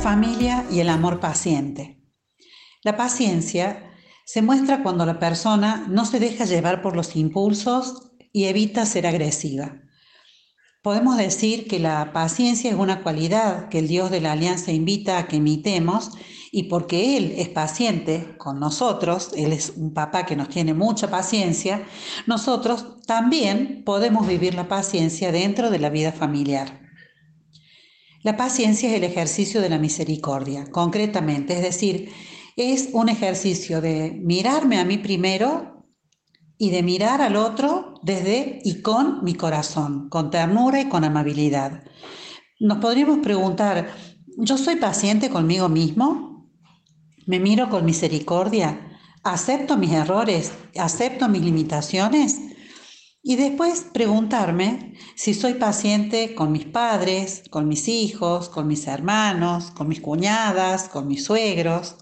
familia y el amor paciente. La paciencia se muestra cuando la persona no se deja llevar por los impulsos y evita ser agresiva. Podemos decir que la paciencia es una cualidad que el Dios de la Alianza invita a que imitemos y porque Él es paciente con nosotros, Él es un papá que nos tiene mucha paciencia, nosotros también podemos vivir la paciencia dentro de la vida familiar. La paciencia es el ejercicio de la misericordia, concretamente, es decir, es un ejercicio de mirarme a mí primero y de mirar al otro desde y con mi corazón, con ternura y con amabilidad. Nos podríamos preguntar, ¿yo soy paciente conmigo mismo? ¿Me miro con misericordia? ¿Acepto mis errores? ¿Acepto mis limitaciones? Y después preguntarme si soy paciente con mis padres, con mis hijos, con mis hermanos, con mis cuñadas, con mis suegros.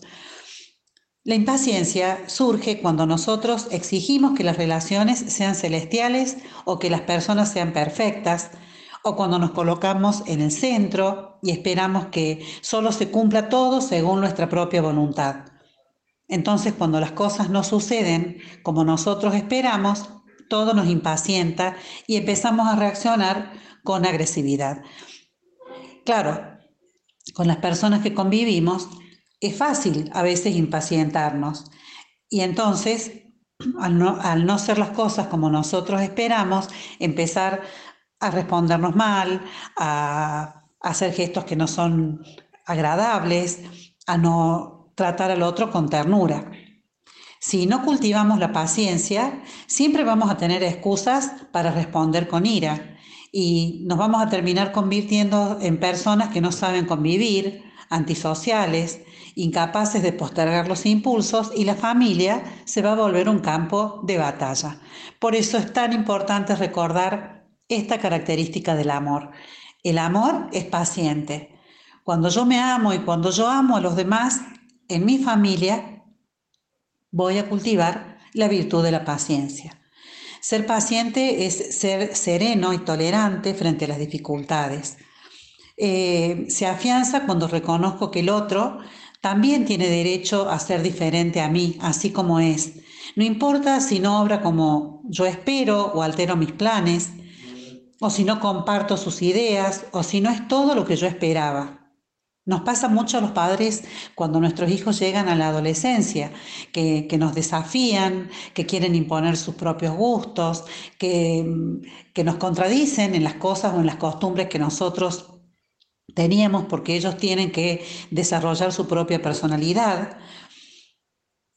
La impaciencia surge cuando nosotros exigimos que las relaciones sean celestiales o que las personas sean perfectas, o cuando nos colocamos en el centro y esperamos que solo se cumpla todo según nuestra propia voluntad. Entonces, cuando las cosas no suceden como nosotros esperamos, todo nos impacienta y empezamos a reaccionar con agresividad. Claro, con las personas que convivimos, es fácil a veces impacientarnos y entonces, al no, al no ser las cosas como nosotros esperamos, empezar a respondernos mal, a, a hacer gestos que no son agradables, a no tratar al otro con ternura. Si no cultivamos la paciencia, siempre vamos a tener excusas para responder con ira y nos vamos a terminar convirtiendo en personas que no saben convivir, antisociales, incapaces de postergar los impulsos y la familia se va a volver un campo de batalla. Por eso es tan importante recordar esta característica del amor. El amor es paciente. Cuando yo me amo y cuando yo amo a los demás, en mi familia, voy a cultivar la virtud de la paciencia. Ser paciente es ser sereno y tolerante frente a las dificultades. Eh, se afianza cuando reconozco que el otro también tiene derecho a ser diferente a mí, así como es. No importa si no obra como yo espero o altero mis planes, o si no comparto sus ideas, o si no es todo lo que yo esperaba. Nos pasa mucho a los padres cuando nuestros hijos llegan a la adolescencia, que, nos desafían, que quieren imponer sus propios gustos, que, que nos contradicen en las cosas o en las costumbres que nosotros teníamos porque ellos tienen que desarrollar su propia personalidad.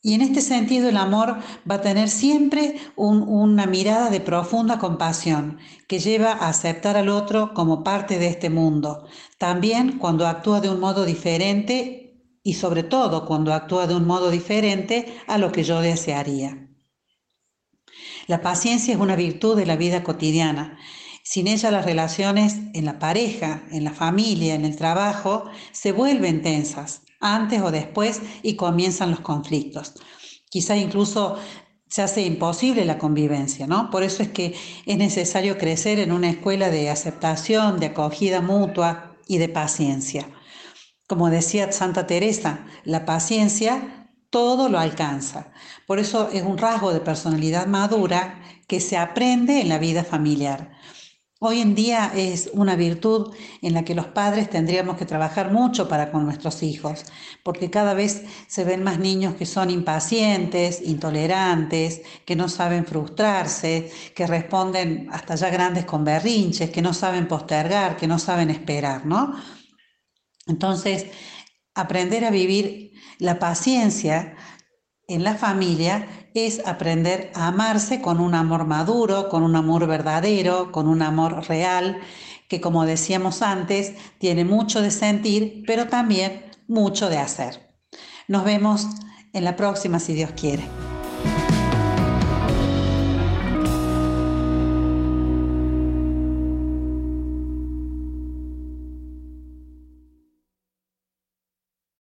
Y en este sentido el amor va a tener siempre una mirada de profunda compasión que lleva a aceptar al otro como parte de este mundo, también cuando actúa de un modo diferente y sobre todo cuando actúa de un modo diferente a lo que yo desearía. La paciencia es una virtud de la vida cotidiana. Sin ella las relaciones en la pareja, en la familia, en el trabajo, se vuelven tensas antes o después y comienzan los conflictos. Quizá incluso se hace imposible la convivencia, ¿no? Por eso es que es necesario crecer en una escuela de aceptación, de acogida mutua y de paciencia. Como decía Santa Teresa, la paciencia todo lo alcanza. Por eso es un rasgo de personalidad madura que se aprende en la vida familiar. Hoy en día es una virtud en la que los padres tendríamos que trabajar mucho para con nuestros hijos, porque cada vez se ven más niños que son impacientes, intolerantes, que no saben frustrarse, que responden hasta ya grandes con berrinches, que no saben postergar, que no saben esperar, ¿no? Entonces, aprender a vivir la paciencia en la familia es aprender a amarse con un amor maduro, con un amor verdadero, con un amor real, que como decíamos antes, tiene mucho de sentir, pero también mucho de hacer. Nos vemos en la próxima si Dios quiere.